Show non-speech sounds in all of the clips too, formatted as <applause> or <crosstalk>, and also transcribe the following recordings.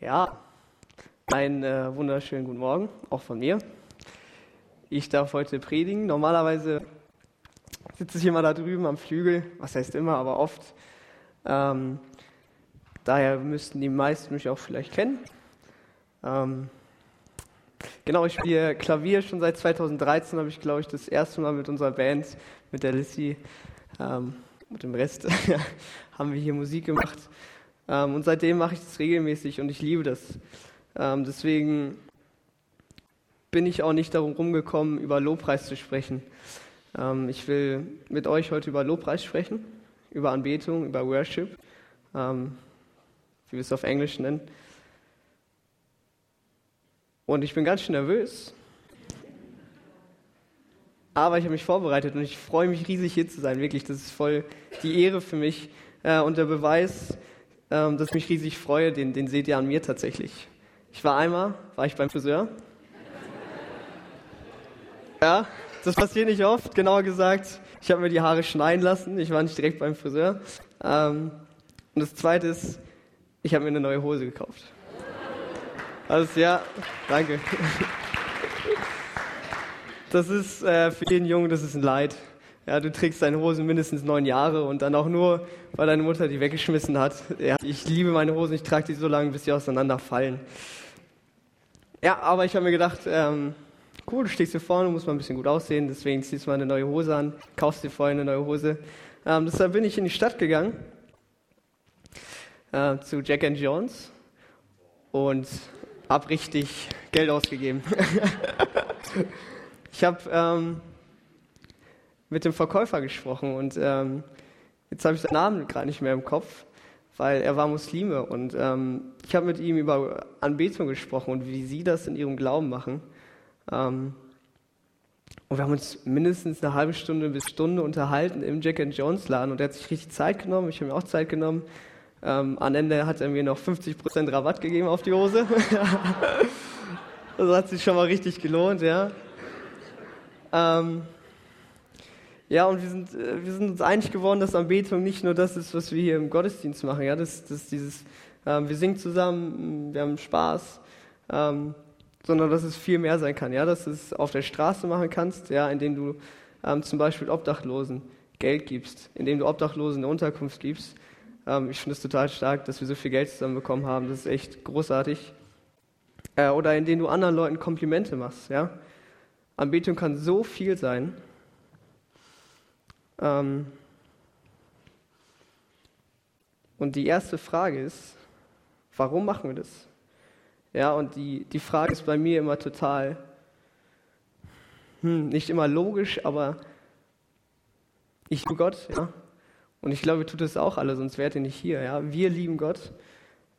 Ja, einen äh, wunderschönen guten Morgen, auch von mir. Ich darf heute predigen. Normalerweise sitze ich immer da drüben am Flügel, was heißt immer, aber oft. Ähm, daher müssten die meisten mich auch vielleicht kennen. Ähm, genau, ich spiele Klavier schon seit 2013, habe ich, glaube ich, das erste Mal mit unserer Band, mit der Lissy ähm, und dem Rest, <laughs> haben wir hier Musik gemacht. Ähm, und seitdem mache ich das regelmäßig und ich liebe das. Ähm, deswegen bin ich auch nicht darum rumgekommen, über Lobpreis zu sprechen. Ähm, ich will mit euch heute über Lobpreis sprechen, über Anbetung, über Worship, ähm, wie wir es auf Englisch nennen. Und ich bin ganz schön nervös. Aber ich habe mich vorbereitet und ich freue mich riesig hier zu sein. Wirklich, das ist voll die Ehre für mich. Äh, und der Beweis, ähm, dass ich mich riesig freue, den, den seht ihr an mir tatsächlich. Ich war einmal, war ich beim Friseur. Ja, das passiert nicht oft, genauer gesagt. Ich habe mir die Haare schneiden lassen, ich war nicht direkt beim Friseur. Ähm, und das zweite ist, ich habe mir eine neue Hose gekauft. Also ja, danke. Das ist äh, für jeden Jungen, das ist ein Leid. Ja, du trägst deine Hosen mindestens neun Jahre und dann auch nur, weil deine Mutter die weggeschmissen hat. Ja, ich liebe meine Hosen, ich trage die so lange, bis sie auseinanderfallen. Ja, aber ich habe mir gedacht, ähm, cool, du stehst hier vorne, musst mal ein bisschen gut aussehen, deswegen ziehst du mal eine neue Hose an, kaufst dir vorher eine neue Hose. Ähm, deshalb bin ich in die Stadt gegangen, äh, zu Jack and Jones und habe richtig Geld ausgegeben. <laughs> ich habe ähm, mit dem Verkäufer gesprochen und ähm, jetzt habe ich seinen Namen gerade nicht mehr im Kopf, weil er war Muslime und ähm, ich habe mit ihm über Anbetung gesprochen und wie sie das in ihrem Glauben machen. Ähm, und wir haben uns mindestens eine halbe Stunde bis Stunde unterhalten im Jack and Jones Laden und er hat sich richtig Zeit genommen, ich habe mir auch Zeit genommen. Ähm, am Ende hat er mir noch 50% Rabatt gegeben auf die Hose. das <laughs> hat sich schon mal richtig gelohnt, ja. Ähm, ja, und wir sind, äh, wir sind uns einig geworden, dass Anbetung nicht nur das ist, was wir hier im Gottesdienst machen. Ja, das, das dieses, ähm, wir singen zusammen, wir haben Spaß, ähm, sondern dass es viel mehr sein kann. Ja, dass du es auf der Straße machen kannst, ja, indem du ähm, zum Beispiel Obdachlosen Geld gibst, indem du Obdachlosen eine Unterkunft gibst. Ähm, ich finde es total stark, dass wir so viel Geld zusammenbekommen haben. Das ist echt großartig. Äh, oder indem du anderen Leuten Komplimente machst. Ja, Anbetung kann so viel sein. Ähm, und die erste Frage ist, warum machen wir das? Ja, und die, die Frage ist bei mir immer total, hm, nicht immer logisch, aber ich liebe Gott, ja. Und ich glaube, ihr tut es auch alle, sonst wärt ihr nicht hier, ja. Wir lieben Gott.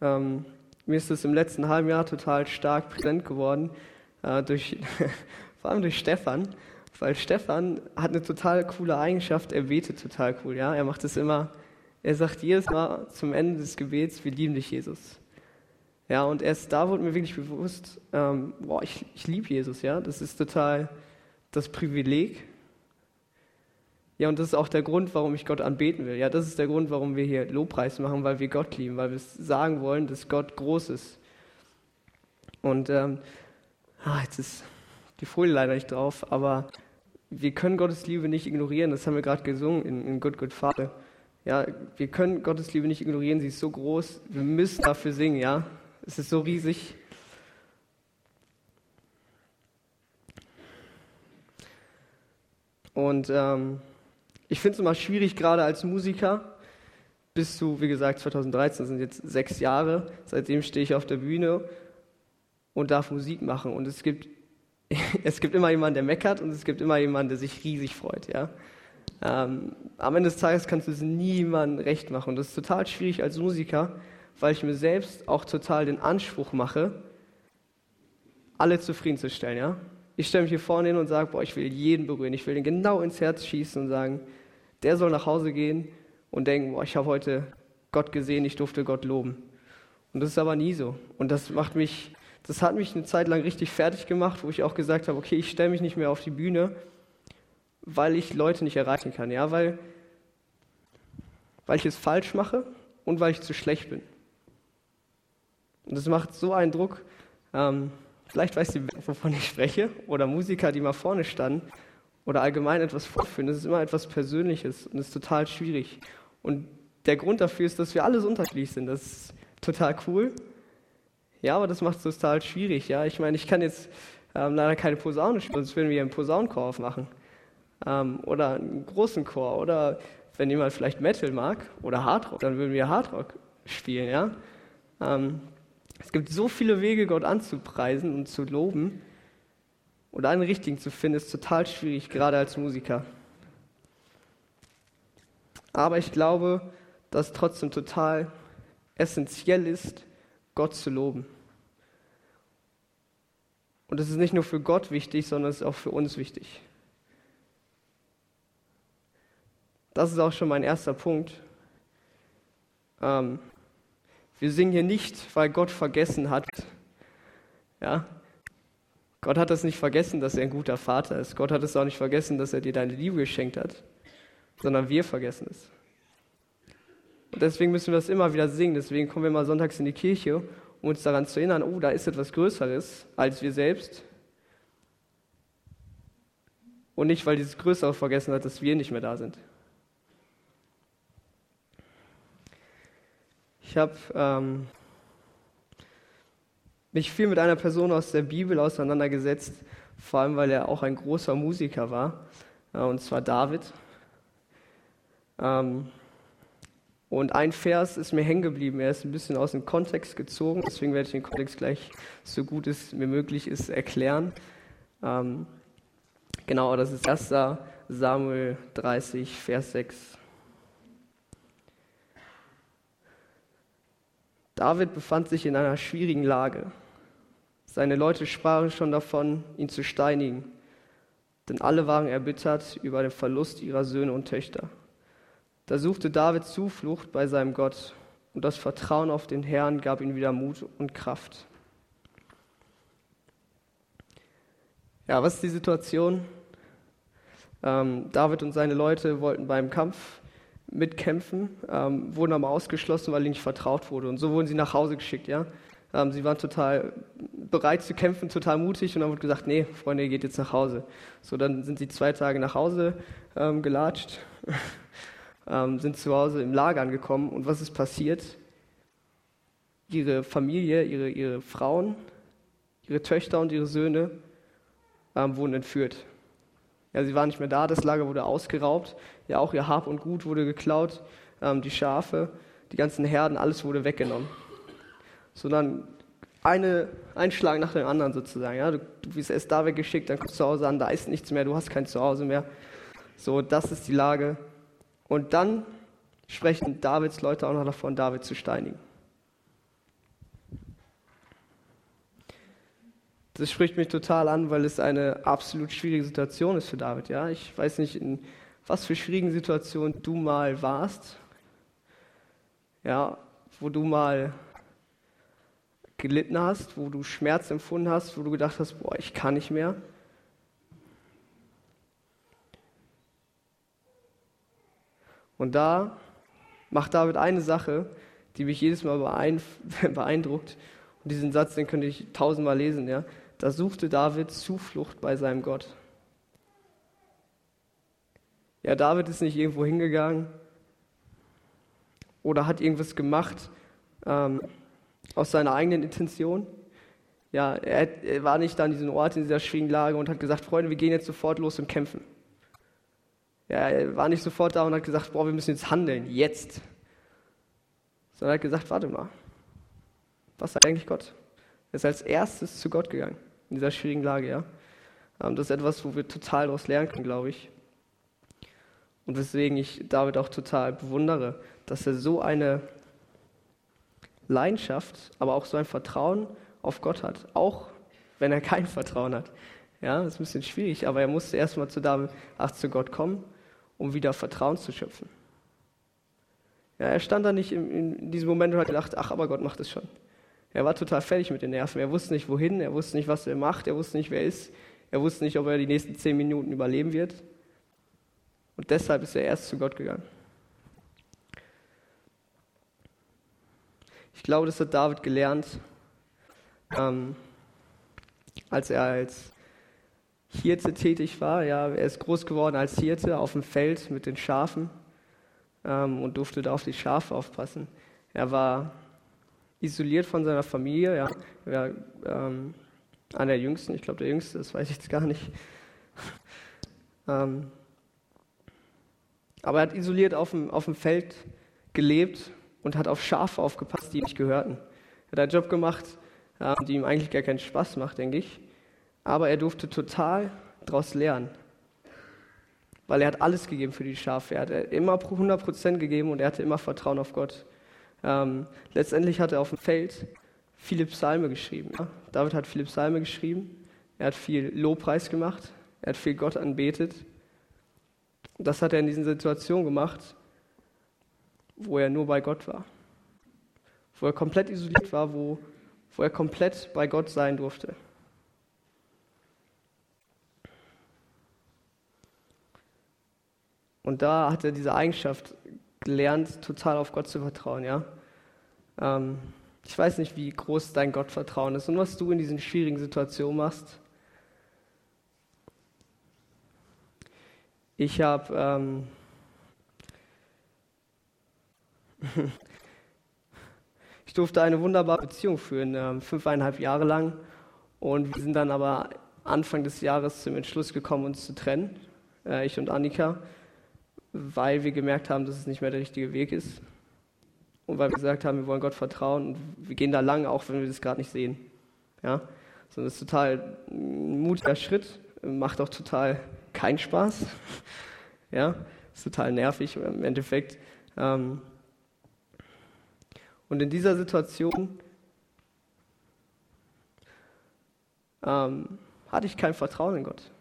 Ähm, mir ist es im letzten halben Jahr total stark präsent geworden, äh, durch, <laughs> vor allem durch Stefan. Weil Stefan hat eine total coole Eigenschaft, er betet total cool, ja. Er macht es immer, er sagt jedes Mal zum Ende des Gebets, wir lieben dich, Jesus. Ja, und erst da wurde mir wirklich bewusst, ähm, boah, ich, ich liebe Jesus, ja. Das ist total das Privileg. Ja, und das ist auch der Grund, warum ich Gott anbeten will. Ja, das ist der Grund, warum wir hier Lobpreis machen, weil wir Gott lieben, weil wir sagen wollen, dass Gott groß ist. Und ähm, ah, jetzt ist die Folie leider nicht drauf, aber wir können Gottes Liebe nicht ignorieren. Das haben wir gerade gesungen in, in Good Good Father. Ja, wir können Gottes Liebe nicht ignorieren. Sie ist so groß. Wir müssen dafür singen. Ja, es ist so riesig. Und ähm, ich finde es immer schwierig, gerade als Musiker. Bis zu, wie gesagt, 2013 sind jetzt sechs Jahre. Seitdem stehe ich auf der Bühne und darf Musik machen. Und es gibt <laughs> es gibt immer jemanden, der meckert und es gibt immer jemanden, der sich riesig freut. Ja? Ähm, am Ende des Tages kannst du es niemandem recht machen. Das ist total schwierig als Musiker, weil ich mir selbst auch total den Anspruch mache, alle zufriedenzustellen. Ja? Ich stelle mich hier vorne hin und sage, boah, ich will jeden berühren. Ich will den genau ins Herz schießen und sagen, der soll nach Hause gehen und denken, boah, ich habe heute Gott gesehen, ich durfte Gott loben. Und das ist aber nie so. Und das macht mich das hat mich eine Zeit lang richtig fertig gemacht, wo ich auch gesagt habe, okay, ich stelle mich nicht mehr auf die Bühne, weil ich Leute nicht erreichen kann, ja, weil, weil ich es falsch mache und weil ich zu schlecht bin. Und das macht so einen Druck. Ähm, vielleicht weißt du, wovon ich spreche. Oder Musiker, die mal vorne standen. Oder allgemein etwas vorführen. Das ist immer etwas Persönliches und ist total schwierig. Und der Grund dafür ist, dass wir alle so unterschiedlich sind. Das ist total cool. Ja, aber das macht es total schwierig. Ja, ich meine, ich kann jetzt ähm, leider keine Posaune spielen, sonst würden wir einen Posaunenchor aufmachen. Ähm, oder einen großen Chor. Oder wenn jemand vielleicht Metal mag oder Hardrock, dann würden wir Hardrock spielen. Ja. Ähm, es gibt so viele Wege, Gott anzupreisen und zu loben. Und einen richtigen zu finden, ist total schwierig, gerade als Musiker. Aber ich glaube, dass trotzdem total essentiell ist, Gott zu loben. Und es ist nicht nur für Gott wichtig, sondern es ist auch für uns wichtig. Das ist auch schon mein erster Punkt. Ähm, wir singen hier nicht, weil Gott vergessen hat. Ja? Gott hat es nicht vergessen, dass er ein guter Vater ist. Gott hat es auch nicht vergessen, dass er dir deine Liebe geschenkt hat, sondern wir vergessen es. Und deswegen müssen wir das immer wieder singen. Deswegen kommen wir mal sonntags in die Kirche, um uns daran zu erinnern, oh, da ist etwas Größeres als wir selbst. Und nicht, weil dieses Größere vergessen hat, dass wir nicht mehr da sind. Ich habe ähm, mich viel mit einer Person aus der Bibel auseinandergesetzt, vor allem weil er auch ein großer Musiker war, äh, und zwar David. Ähm, und ein Vers ist mir hängen geblieben. Er ist ein bisschen aus dem Kontext gezogen. Deswegen werde ich den Kontext gleich so gut es mir möglich ist erklären. Ähm, genau, das ist 1. Samuel 30, Vers 6. David befand sich in einer schwierigen Lage. Seine Leute sprachen schon davon, ihn zu steinigen, denn alle waren erbittert über den Verlust ihrer Söhne und Töchter. Da suchte David Zuflucht bei seinem Gott und das Vertrauen auf den Herrn gab ihm wieder Mut und Kraft. Ja, was ist die Situation? Ähm, David und seine Leute wollten beim Kampf mitkämpfen, ähm, wurden aber ausgeschlossen, weil ihnen nicht vertraut wurde. Und so wurden sie nach Hause geschickt. Ja? Ähm, sie waren total bereit zu kämpfen, total mutig. Und dann wurde gesagt, nee, Freunde, ihr geht jetzt nach Hause. So, dann sind sie zwei Tage nach Hause ähm, gelatscht ähm, sind zu Hause im Lager angekommen. Und was ist passiert? Ihre Familie, ihre, ihre Frauen, ihre Töchter und ihre Söhne ähm, wurden entführt. Ja, sie waren nicht mehr da, das Lager wurde ausgeraubt. Ja, auch ihr Hab und Gut wurde geklaut. Ähm, die Schafe, die ganzen Herden, alles wurde weggenommen. Sondern eine, ein Schlag nach dem anderen sozusagen. Ja, du, du wirst erst da weggeschickt, dann kommst du zu Hause an, da ist nichts mehr, du hast kein Zuhause mehr. So, das ist die Lage. Und dann sprechen Davids Leute auch noch davon, David zu steinigen. Das spricht mich total an, weil es eine absolut schwierige Situation ist für David. Ja? Ich weiß nicht, in was für schwierigen Situationen du mal warst, ja, wo du mal gelitten hast, wo du Schmerz empfunden hast, wo du gedacht hast, boah, ich kann nicht mehr. Und da macht David eine Sache, die mich jedes Mal <laughs> beeindruckt. Und diesen Satz, den könnte ich tausendmal lesen, ja. Da suchte David Zuflucht bei seinem Gott. Ja, David ist nicht irgendwo hingegangen oder hat irgendwas gemacht ähm, aus seiner eigenen Intention. Ja, er, er, war nicht da an diesem Ort in dieser schwierigen Lage und hat gesagt, Freunde, wir gehen jetzt sofort los und kämpfen. Er war nicht sofort da und hat gesagt, boah, wir müssen jetzt handeln, jetzt. Sondern er hat gesagt, warte mal, was sagt eigentlich Gott? Er ist als erstes zu Gott gegangen, in dieser schwierigen Lage, ja. Ähm, das ist etwas, wo wir total daraus lernen können, glaube ich. Und weswegen ich David auch total bewundere, dass er so eine Leidenschaft, aber auch so ein Vertrauen auf Gott hat, auch wenn er kein Vertrauen hat. Ja, das ist ein bisschen schwierig, aber er musste erstmal zu David, ach, zu Gott kommen um wieder Vertrauen zu schöpfen. Ja, er stand da nicht in, in diesem Moment und hat gedacht, ach, aber Gott macht es schon. Er war total fertig mit den Nerven. Er wusste nicht, wohin, er wusste nicht, was er macht, er wusste nicht, wer er ist. Er wusste nicht, ob er die nächsten zehn Minuten überleben wird. Und deshalb ist er erst zu Gott gegangen. Ich glaube, das hat David gelernt, ähm, als er als Hirte tätig war. Ja, er ist groß geworden als Hirte auf dem Feld mit den Schafen ähm, und durfte da auf die Schafe aufpassen. Er war isoliert von seiner Familie. Ja, er war ähm, einer der Jüngsten, ich glaube der Jüngste, das weiß ich jetzt gar nicht. <laughs> ähm, aber er hat isoliert auf dem, auf dem Feld gelebt und hat auf Schafe aufgepasst, die ihm nicht gehörten. Er hat einen Job gemacht, die ihm eigentlich gar keinen Spaß macht, denke ich. Aber er durfte total daraus lernen. Weil er hat alles gegeben für die Schafe. Er hat immer 100% gegeben und er hatte immer Vertrauen auf Gott. Ähm, letztendlich hat er auf dem Feld viele Psalme geschrieben. Ja? David hat viele Psalme geschrieben. Er hat viel Lobpreis gemacht. Er hat viel Gott anbetet. Das hat er in diesen Situationen gemacht, wo er nur bei Gott war. Wo er komplett isoliert war, wo, wo er komplett bei Gott sein durfte. Und da hat er diese Eigenschaft gelernt, total auf Gott zu vertrauen, ja. Ähm, ich weiß nicht, wie groß dein Gottvertrauen ist und was du in diesen schwierigen Situationen machst. Ich habe ähm, <laughs> ich durfte eine wunderbare Beziehung führen, ähm, fünfeinhalb Jahre lang. Und wir sind dann aber Anfang des Jahres zum Entschluss gekommen, uns zu trennen, äh, ich und Annika weil wir gemerkt haben, dass es nicht mehr der richtige Weg ist. Und weil wir gesagt haben, wir wollen Gott vertrauen und wir gehen da lang, auch wenn wir das gerade nicht sehen. Ja? So, das ist total ein mutiger Schritt, macht auch total keinen Spaß. <laughs> ja? Ist total nervig im Endeffekt. Ähm und in dieser Situation ähm, hatte ich kein Vertrauen in Gott.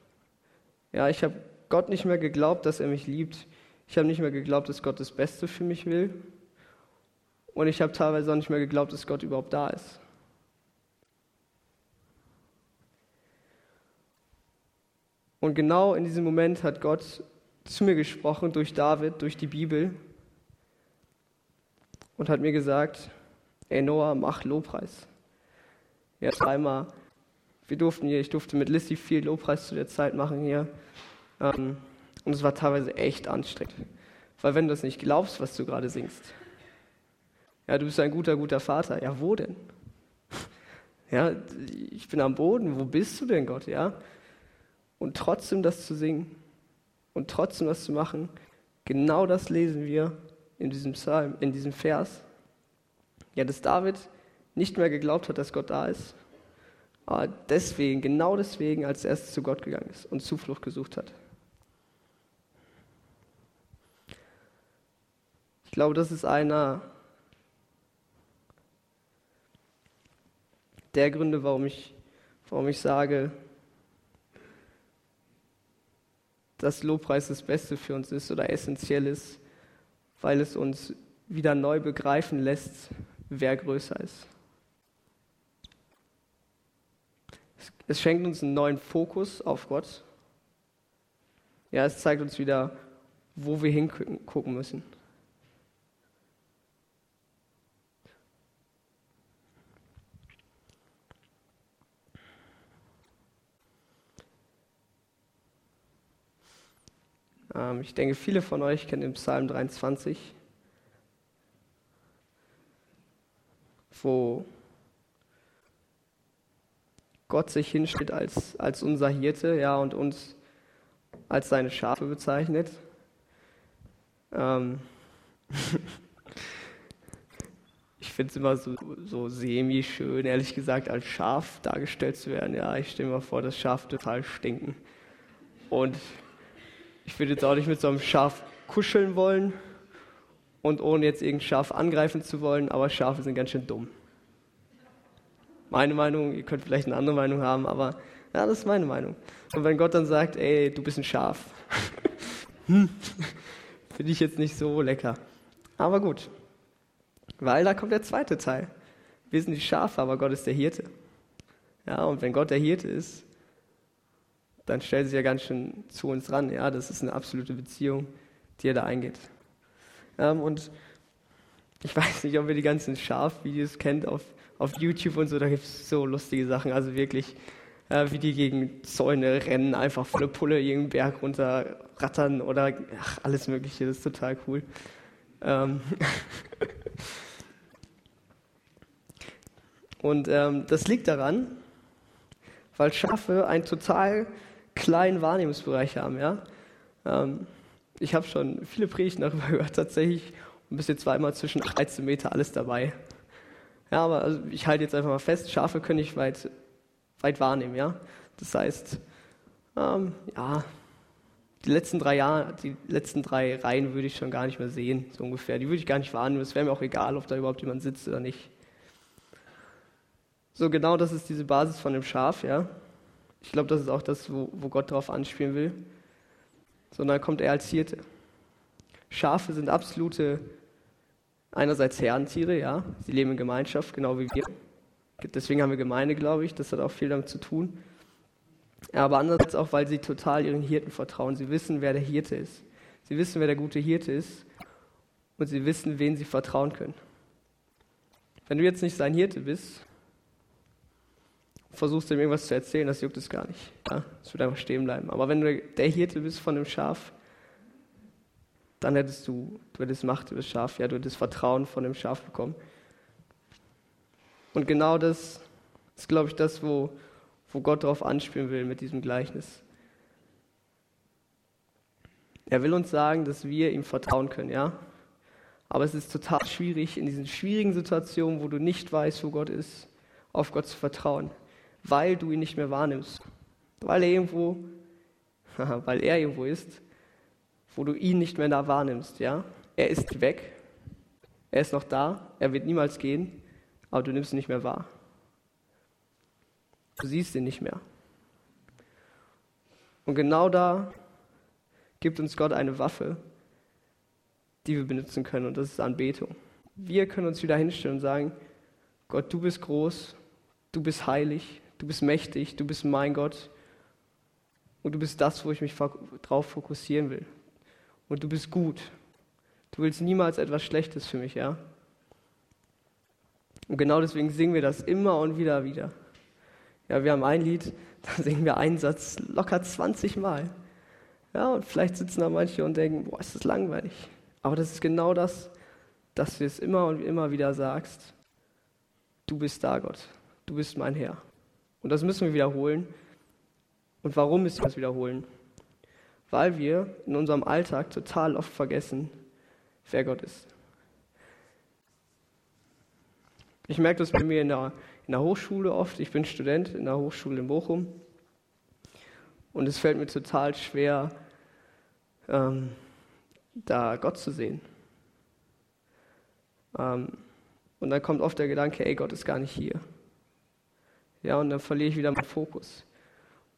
Ja, ich habe Gott nicht mehr geglaubt, dass er mich liebt. Ich habe nicht mehr geglaubt, dass Gott das Beste für mich will. Und ich habe teilweise auch nicht mehr geglaubt, dass Gott überhaupt da ist. Und genau in diesem Moment hat Gott zu mir gesprochen durch David, durch die Bibel und hat mir gesagt, ey Noah, mach Lobpreis. Ja, zweimal. Wir durften hier, ich durfte mit Lissy viel Lobpreis zu der Zeit machen hier. Ähm, und es war teilweise echt anstrengend. Weil wenn du das nicht glaubst, was du gerade singst, ja, du bist ein guter, guter Vater. Ja, wo denn? <laughs> Ja, ich bin am Boden. Wo bist du denn, Gott? Ja? Und trotzdem das zu singen und trotzdem das zu machen, genau das lesen wir in diesem Psalm, in diesem Vers. Ja, dass David nicht mehr geglaubt hat, dass Gott da ist. Aber deswegen, genau deswegen, als er erst zu Gott gegangen ist und Zuflucht gesucht hat. Ich glaube, das ist einer der Gründe, warum ich, warum ich sage, dass Lobpreis das Beste für uns ist oder essentiell ist, weil es uns wieder neu begreifen lässt, wer größer ist. Es schenkt uns einen neuen Fokus auf Gott. Ja, es zeigt uns wieder, wo wir hingucken müssen. Ich denke, viele von euch kennen den Psalm 23, wo Gott sich hinstellt als, als unser Hirte ja, und uns als seine Schafe bezeichnet. Ähm <laughs> ich finde es immer so, so semi-schön, ehrlich gesagt, als Schaf dargestellt zu werden. Ja, ich stelle mir vor, dass Schafe total stinken. Und ich würde jetzt auch nicht mit so einem Schaf kuscheln wollen und ohne jetzt irgendein Schaf angreifen zu wollen, aber Schafe sind ganz schön dumm. Meine Meinung, ihr könnt vielleicht eine andere Meinung haben, aber ja, das ist meine Meinung. Und wenn Gott dann sagt, ey, du bist ein Schaf, <laughs> hm, <laughs> finde ich jetzt nicht so lecker. Aber gut, weil da kommt der zweite Teil. Wir sind die Schafe, aber Gott ist der Hirte. Ja, und wenn Gott der Hirte ist, dann stellt sich ja ganz schön zu uns ran. Ja, das ist eine absolute Beziehung, die er da eingeht. Ähm, und ich <laughs> weiß nicht, ob ihr die ganzen Schafvideos kennt auf, auf YouTube und so, da gibt es so lustige Sachen. Also wirklich, äh, wie die gegen Zäune rennen, einfach volle Pulle irgendeinen Berg runter rattern oder ach, alles Mögliche, das ist total cool. Ähm <laughs> und ähm, das liegt daran, weil Schafe einen total kleinen Wahrnehmungsbereich haben. Ja? Ähm, ich habe schon viele Predigten darüber <laughs> gehört, tatsächlich, und bis jetzt zweimal zwischen 13 Meter alles dabei. Ja, aber also ich halte jetzt einfach mal fest, Schafe können ich weit, weit wahrnehmen, ja. Das heißt, ähm, ja, die letzten drei Jahre, die letzten drei Reihen würde ich schon gar nicht mehr sehen, so ungefähr. Die würde ich gar nicht wahrnehmen. Es wäre mir auch egal, ob da überhaupt jemand sitzt oder nicht. So genau das ist diese Basis von dem Schaf, ja. Ich glaube, das ist auch das, wo, wo Gott darauf anspielen will. Sondern kommt er als Hirte. Schafe sind absolute, einerseits Herdentiere, ja. Sie leben in Gemeinschaft, genau wie wir. Deswegen haben wir Gemeinde, glaube ich. Das hat auch viel damit zu tun. Aber andererseits auch, weil sie total ihren Hirten vertrauen. Sie wissen, wer der Hirte ist. Sie wissen, wer der gute Hirte ist. Und sie wissen, wen sie vertrauen können. Wenn du jetzt nicht sein Hirte bist, versuchst ihm irgendwas zu erzählen, das juckt es gar nicht. Ja? Es wird einfach stehen bleiben. Aber wenn du der Hirte bist von dem Schaf, dann hättest du, du hättest Macht über das Schaf, ja, du hättest Vertrauen von dem Schaf bekommen. Und genau das ist, glaube ich, das, wo, wo Gott darauf anspielen will mit diesem Gleichnis. Er will uns sagen, dass wir ihm vertrauen können, ja. Aber es ist total schwierig, in diesen schwierigen Situationen, wo du nicht weißt, wo Gott ist, auf Gott zu vertrauen, weil du ihn nicht mehr wahrnimmst. Weil er irgendwo, <laughs> weil er irgendwo ist, wo du ihn nicht mehr da wahrnimmst, ja. Er ist weg, er ist noch da, er wird niemals gehen, aber du nimmst ihn nicht mehr wahr. Du siehst ihn nicht mehr. Und genau da gibt uns Gott eine Waffe, die wir benutzen können, und das ist Anbetung. Wir können uns wieder hinstellen und sagen, Gott, du bist groß, du bist heilig, du bist mächtig, du bist mein Gott und du bist das, wo ich mich drauf fokussieren will. Und du bist gut. Du willst niemals etwas Schlechtes für mich, ja? Und genau deswegen singen wir das immer und wieder wieder. Ja, wir haben ein Lied, <laughs> da singen wir einen Satz locker 20 Mal. Ja, und vielleicht sitzen da manche und denken, boah, ist das langweilig. Aber das ist genau das, dass du es immer und immer wieder sagst, du bist da, Gott. Du bist mein Herr. Und das müssen wir wiederholen. Und warum müssen wir das wiederholen? Weil wir in unserem Alltag total oft vergessen, wer Gott ist. Ich merke das bei mir in der in der Hochschule oft. Ich bin Student in der Hochschule in Bochum. Und es fällt mir total schwer, ähm, da Gott zu sehen. Ähm, und dann kommt oft der Gedanke, ey, Gott ist gar nicht hier. Ja, und dann verliere ich wieder meinen Fokus.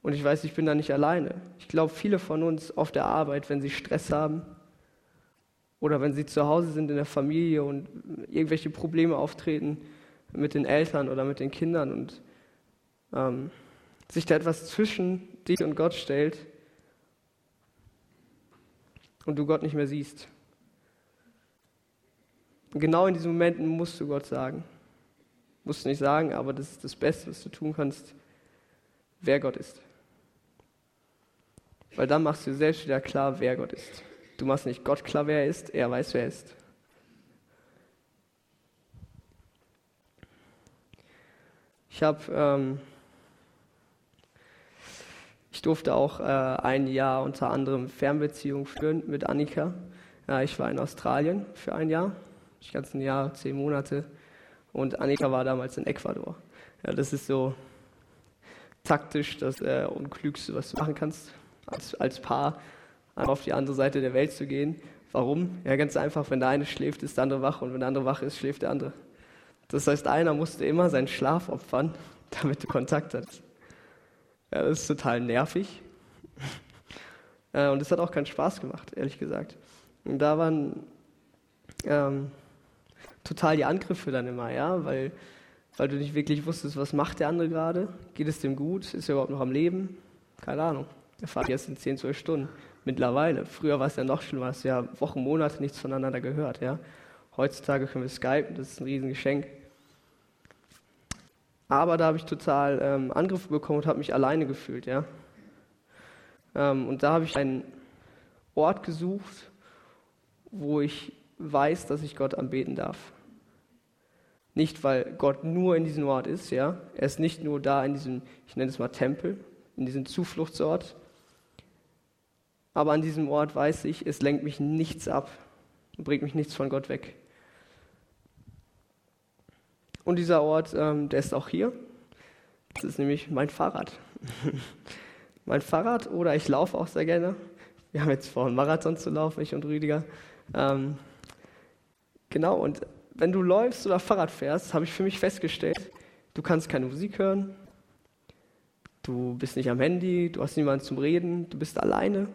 Und ich weiß, ich bin da nicht alleine. Ich glaube, viele von uns auf der Arbeit, wenn sie Stress haben oder wenn sie zu Hause sind in der Familie und irgendwelche Probleme auftreten, mit den Eltern oder mit den Kindern und ähm, sich da etwas zwischen dich und Gott stellt und du Gott nicht mehr siehst. Genau in diesen Momenten musst du Gott sagen. Musst du nicht sagen, aber das ist das Beste, was du tun kannst, wer Gott ist. Weil dann machst du selbst wieder klar, wer Gott ist. Du machst nicht Gott klar, wer er ist, er weiß, wer er ist. Ich habe, ähm, ich durfte auch äh, ein Jahr unter anderem Fernbeziehung führen mit Annika. Ja, ich war in Australien für ein Jahr, das ganze Jahr, zehn Monate. Und Annika war damals in Ecuador. Ja, das ist so taktisch das äh, Unklügste, was du machen kannst, als, als Paar auf die andere Seite der Welt zu gehen. Warum? Ja, ganz einfach, wenn der eine schläft, ist der andere wach und wenn der andere wach ist, schläft der andere. Das heißt, einer musste immer seinen Schlaf opfern, <laughs> damit du Kontakt hast. Ja, das ist total nervig. Äh, und es hat auch keinen Spaß gemacht, ehrlich gesagt. Und da waren ähm, total die Angriffe dann immer, ja, weil, weil du nicht wirklich wusstest, was macht der andere gerade? Geht es dem gut? Ist er überhaupt noch am Leben? Keine Ahnung. Er fahrt jetzt in 10, 12 Stunden. Mittlerweile. Früher war es ja noch schlimmer, hast ja Wochen, Monate nichts voneinander gehört, ja. Heutzutage können wir skypen, das ist ein Riesengeschenk. Aber da habe ich total ähm, Angriffe bekommen und habe mich alleine gefühlt, ja. Ähm, und da habe ich einen Ort gesucht, wo ich weiß, dass ich Gott anbeten darf. Nicht, weil Gott nur in diesem Ort ist, ja. Er ist nicht nur da in diesem, ich nenne es mal Tempel, in diesem Zufluchtsort. Aber an diesem Ort weiß ich, es lenkt mich nichts ab und bringt mich nichts von Gott weg. Und dieser Ort, ähm, der ist auch hier. Das ist nämlich mein Fahrrad. <laughs> mein Fahrrad oder ich laufe auch sehr gerne. Wir haben jetzt vor, einen Marathon zu laufen, ich und Rüdiger. Ähm, genau, und wenn du läufst oder Fahrrad fährst, habe ich für mich festgestellt, du kannst keine Musik hören, du bist nicht am Handy, du hast niemanden zum Reden, du bist alleine,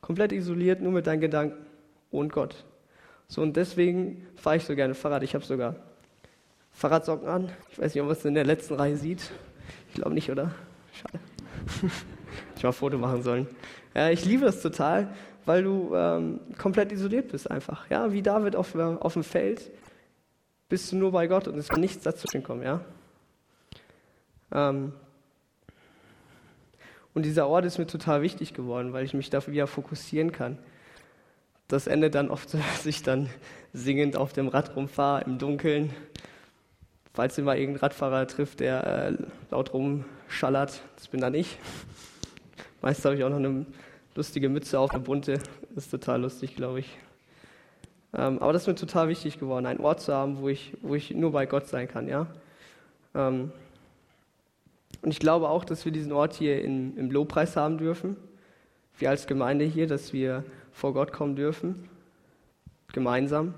komplett isoliert, nur mit deinen Gedanken und Gott. So, und deswegen fahre ich so gerne Fahrrad. Ich habe sogar Fahrradsocken an. Ich weiß nicht, ob man es in der letzten Reihe sieht. Ich glaube nicht, oder? Schade. <laughs> ich mal ein Foto machen sollen. Ja, ich liebe das total, weil du ähm, komplett isoliert bist einfach. Ja, wie David auf, auf dem Feld bist du nur bei Gott und es kann nichts dazwischen kommen, ja. Ähm, und dieser Ort ist mir total wichtig geworden, weil ich mich dafür wieder fokussieren kann. Das endet dann oft <laughs> dass ich dann singend auf dem Rad rumfahre im Dunkeln. Falls ihr mal irgendeinen Radfahrer trifft, der äh, laut rumschallert, das bin dann ich. Meist habe ich auch noch eine lustige Mütze auf, eine bunte. Ist total lustig, glaube ich. Ähm, aber das ist mir total wichtig geworden, einen Ort zu haben, wo ich, wo ich nur bei Gott sein kann, ja. Ähm, und ich glaube auch, dass wir diesen Ort hier in, im Lobpreis haben dürfen. Wir als Gemeinde hier, dass wir vor Gott kommen dürfen. Gemeinsam.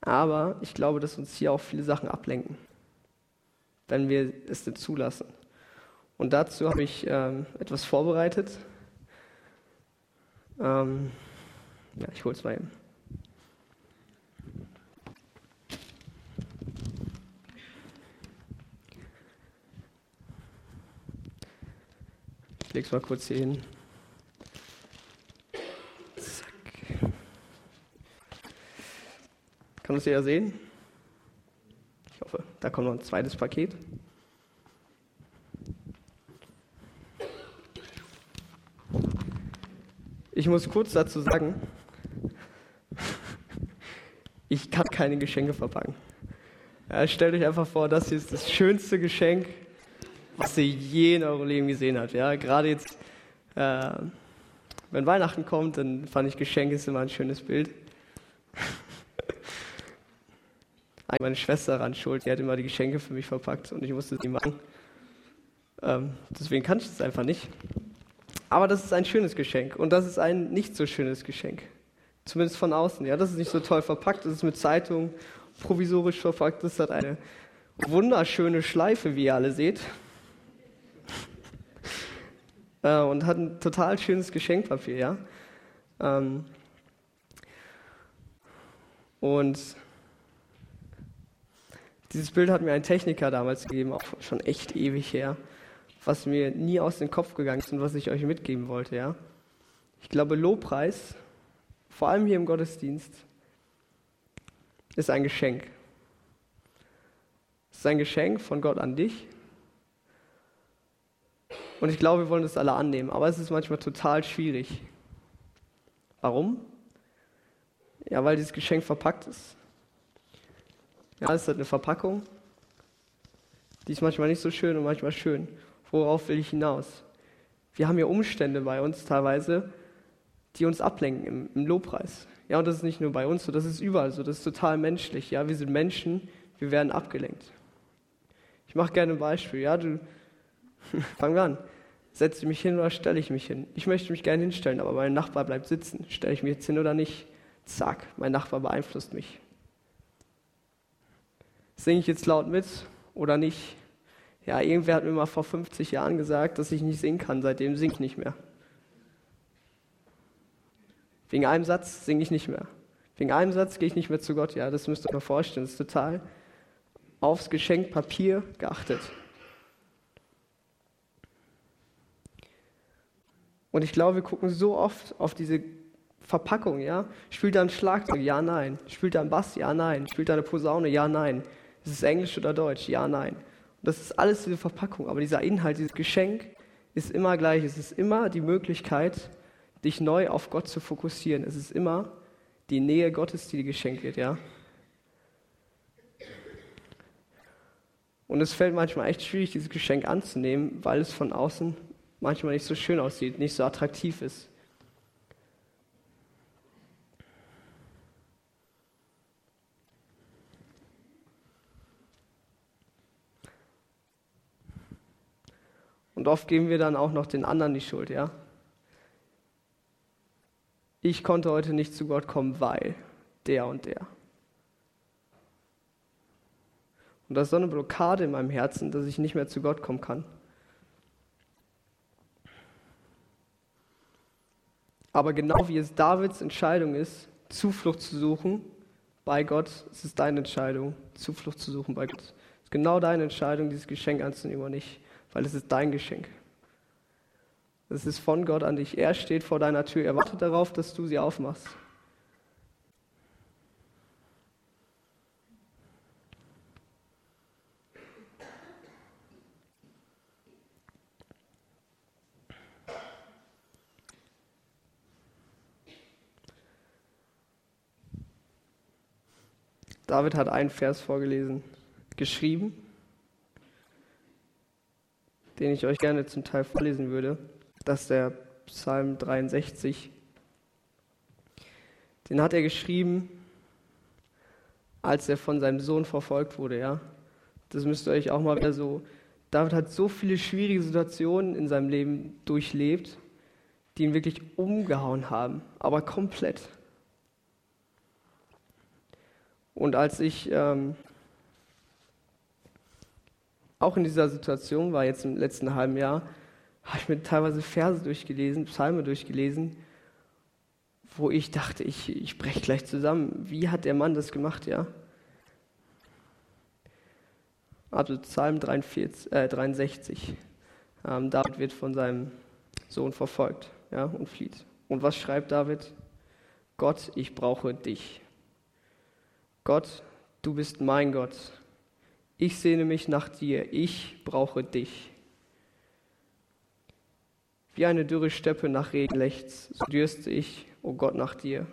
Aber ich glaube, dass uns hier auch viele Sachen ablenken, wenn wir es nicht zulassen. Und dazu habe ich ähm, etwas vorbereitet. Ähm, ja, ich hole es mal eben. Ich lege es mal kurz hier hin. Zack. Kann das jeder sehen? Ich hoffe, da kommt noch ein zweites Paket. Ich muss kurz dazu sagen, ich kann keine Geschenke verpacken. Ja, stellt euch einfach vor, das hier ist das schönste Geschenk, was ihr je in eurem Leben gesehen habt. Ja, gerade jetzt, äh, wenn Weihnachten kommt, dann fand ich Geschenke ist immer ein schönes Bild. Meine Schwester ran schuld, die hat immer die Geschenke für mich verpackt und ich musste sie machen. Ähm, deswegen kann ich das einfach nicht. Aber das ist ein schönes Geschenk und das ist ein nicht so schönes Geschenk. Zumindest von außen. Ja, das ist nicht so toll verpackt, das ist mit Zeitung provisorisch verpackt, das hat eine wunderschöne Schleife, wie ihr alle seht. Äh, und hat ein total schönes Geschenkpapier, ja. Ähm, und dieses Bild hat mir ein Techniker damals gegeben, auch schon echt ewig her was mir nie aus dem Kopf gegangen ist und was ich euch mitgeben wollte, ja. Ich glaube, Lobpreis, vor allem hier im Gottesdienst, ist ein Geschenk. Es ist ein Geschenk von Gott an dich. Und ich glaube, wir wollen das alle annehmen, aber es ist manchmal total schwierig. Warum? Ja, weil dieses Geschenk verpackt ist. Ja, es hat eine Verpackung. Die ist manchmal nicht so schön und manchmal schön. Worauf will ich hinaus? Wir haben ja Umstände bei uns teilweise, die uns ablenken im, im Lobpreis. Ja, und das ist nicht nur bei uns so, das ist überall so, das ist total menschlich. Ja, wir sind Menschen, wir werden abgelenkt. Ich mache gerne ein Beispiel. Ja, du, <laughs> fang wir an. Setze ich mich hin oder stelle ich mich hin? Ich möchte mich gerne hinstellen, aber mein Nachbar bleibt sitzen. Stelle ich mich jetzt hin oder nicht? Zack, mein Nachbar beeinflusst mich. Singe ich jetzt laut mit oder nicht? Ja, irgendwer hat mir mal vor 50 Jahren gesagt, dass ich nicht singen kann. Seitdem singe ich nicht mehr. Wegen einem Satz singe ich nicht mehr. Wegen einem Satz gehe ich nicht mehr zu Gott. Ja, das müsst ihr euch mal vorstellen. Das ist total aufs Geschenk Papier geachtet. Und ich glaube, wir gucken so oft auf diese Verpackung, ja? Spielt da ein Schlagzeug? Ja, nein. Spielt da ein Bass? Ja, nein. Spielt da eine Posaune? Ja, nein. Ist es Englisch oder Deutsch? Ja, nein. Das ist alles diese Verpackung, aber dieser Inhalt, dieses Geschenk ist immer gleich. Es ist immer die Möglichkeit, dich neu auf Gott zu fokussieren. Es ist immer die Nähe Gottes, die dir geschenkt wird, ja? Und es fällt manchmal echt schwierig, dieses Geschenk anzunehmen, weil es von außen manchmal nicht so schön aussieht, nicht so attraktiv ist. Und oft geben wir dann auch noch den anderen die Schuld, ja? Ich konnte heute nicht zu Gott kommen, weil der und der. Und das ist so eine Blockade in meinem Herzen, dass ich nicht mehr zu Gott kommen kann. Aber genau wie es Davids Entscheidung ist, Zuflucht zu suchen bei Gott, ist es deine Entscheidung, Zuflucht zu suchen bei Gott. Es ist genau deine Entscheidung, dieses Geschenk anzunehmen oder nicht, weil es ist dein Geschenk. Es ist von Gott an dich. Er steht vor deiner Tür. Er wartet darauf, dass du sie aufmachst. David hat einen Vers vorgelesen, geschrieben, den ich euch gerne zum Teil vorlesen würde. Das ist der Psalm 63. Den hat er geschrieben, als er von seinem Sohn verfolgt wurde, ja. Das müsst ihr euch auch mal wieder so. David hat so viele schwierige Situationen in seinem Leben durchlebt, die ihn wirklich umgehauen haben, aber komplett. Und als ich ähm, auch in dieser Situation war, jetzt im letzten halben Jahr, habe ich mir teilweise Verse durchgelesen, Psalme durchgelesen, wo ich dachte, ich, ich breche gleich zusammen. Wie hat der Mann das gemacht, ja? Also Psalm 43, äh, 63. Ähm, David wird von seinem Sohn verfolgt ja, und flieht. Und was schreibt David? Gott, ich brauche dich. Gott, du bist mein Gott. Ich sehne mich nach dir. Ich brauche dich. Wie eine dürre Steppe nach Regen lechzt, so dürste ich, o oh Gott, nach dir.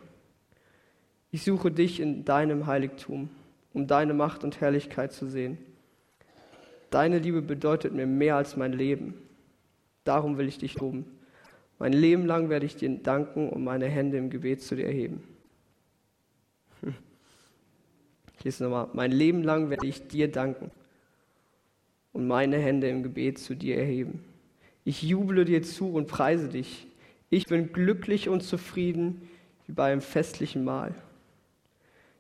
Ich suche dich in deinem Heiligtum, um deine Macht und Herrlichkeit zu sehen. Deine Liebe bedeutet mir mehr als mein Leben. Darum will ich dich loben. Mein Leben lang werde ich dir danken und meine Hände im Gebet zu dir erheben. Ich lese nochmal. Mein Leben lang werde ich dir danken und meine Hände im Gebet zu dir erheben. Ich juble dir zu und preise dich. Ich bin glücklich und zufrieden wie bei einem festlichen Mahl.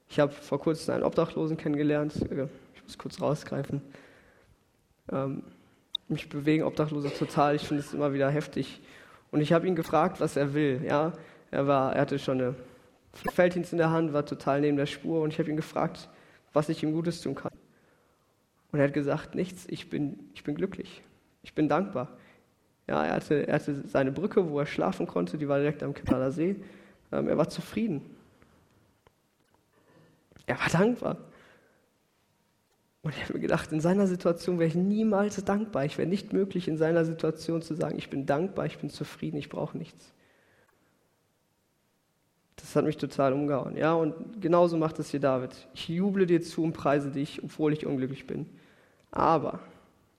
Ich habe vor kurzem einen Obdachlosen kennengelernt. Ich muss kurz rausgreifen. Ähm, mich bewegen Obdachlose total. Ich finde es immer wieder heftig. Und ich habe ihn gefragt, was er will. Ja, er war, er hatte schon eine Felddienst in der Hand, war total neben der Spur. Und ich habe ihn gefragt, was ich ihm Gutes tun kann. Und er hat gesagt, nichts, ich bin, ich bin glücklich, ich bin dankbar. Ja, er hatte, er hatte seine Brücke, wo er schlafen konnte, die war direkt am Kanaler See. Ähm, er war zufrieden. Er war dankbar. Und ich habe mir gedacht, in seiner Situation wäre ich niemals dankbar. Ich wäre nicht möglich, in seiner Situation zu sagen, ich bin dankbar, ich bin zufrieden, ich brauche nichts. Das hat mich total umgehauen. Ja, und genauso macht es hier David. Ich juble dir zu und preise dich, obwohl ich unglücklich bin. Aber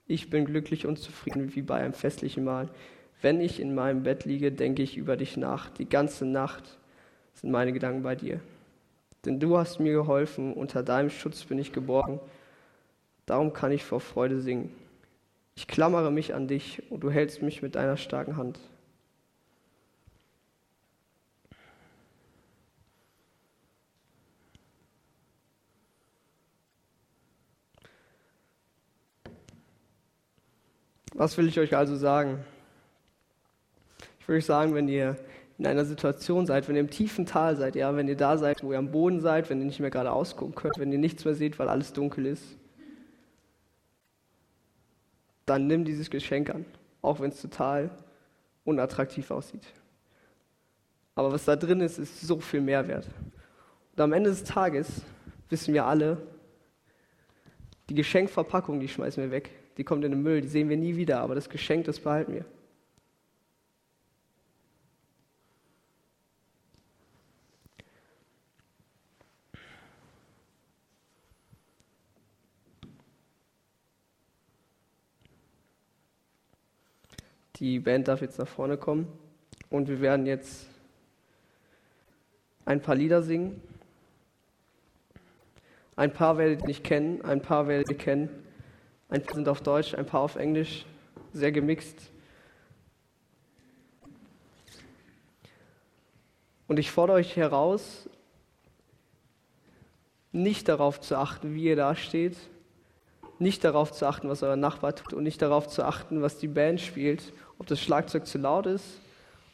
ich bin glücklich und zufrieden wie bei einem festlichen Mahl. Wenn ich in meinem Bett liege, denke ich über dich nach. Die ganze Nacht sind meine Gedanken bei dir. Denn du hast mir geholfen, unter deinem Schutz bin ich geborgen. Darum kann ich vor Freude singen. Ich klammere mich an dich und du hältst mich mit deiner starken Hand. Was will ich euch also sagen? Ich würde euch sagen, wenn ihr in einer Situation seid, wenn ihr im tiefen Tal seid, ja, wenn ihr da seid, wo ihr am Boden seid, wenn ihr nicht mehr gerade ausgucken könnt, wenn ihr nichts mehr seht, weil alles dunkel ist, dann nimm dieses Geschenk an, auch wenn es total unattraktiv aussieht. Aber was da drin ist, ist so viel Mehrwert. Und am Ende des Tages wissen wir alle, die Geschenkverpackung, die schmeißen wir weg. Die kommt in den Müll, die sehen wir nie wieder, aber das Geschenk, das behalten wir. Die Band darf jetzt nach vorne kommen und wir werden jetzt ein paar Lieder singen. Ein paar werdet ihr nicht kennen, ein paar werdet ihr kennen. Ein paar sind auf Deutsch, ein paar auf Englisch, sehr gemixt. Und ich fordere euch heraus, nicht darauf zu achten, wie ihr da steht, nicht darauf zu achten, was euer Nachbar tut und nicht darauf zu achten, was die Band spielt, ob das Schlagzeug zu laut ist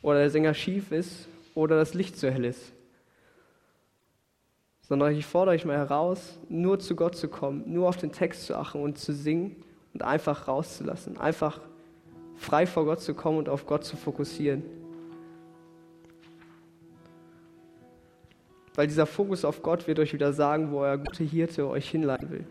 oder der Sänger schief ist oder das Licht zu hell ist sondern ich fordere euch mal heraus, nur zu Gott zu kommen, nur auf den Text zu achten und zu singen und einfach rauszulassen, einfach frei vor Gott zu kommen und auf Gott zu fokussieren. Weil dieser Fokus auf Gott wird euch wieder sagen, wo euer gute Hirte euch hinleiten will.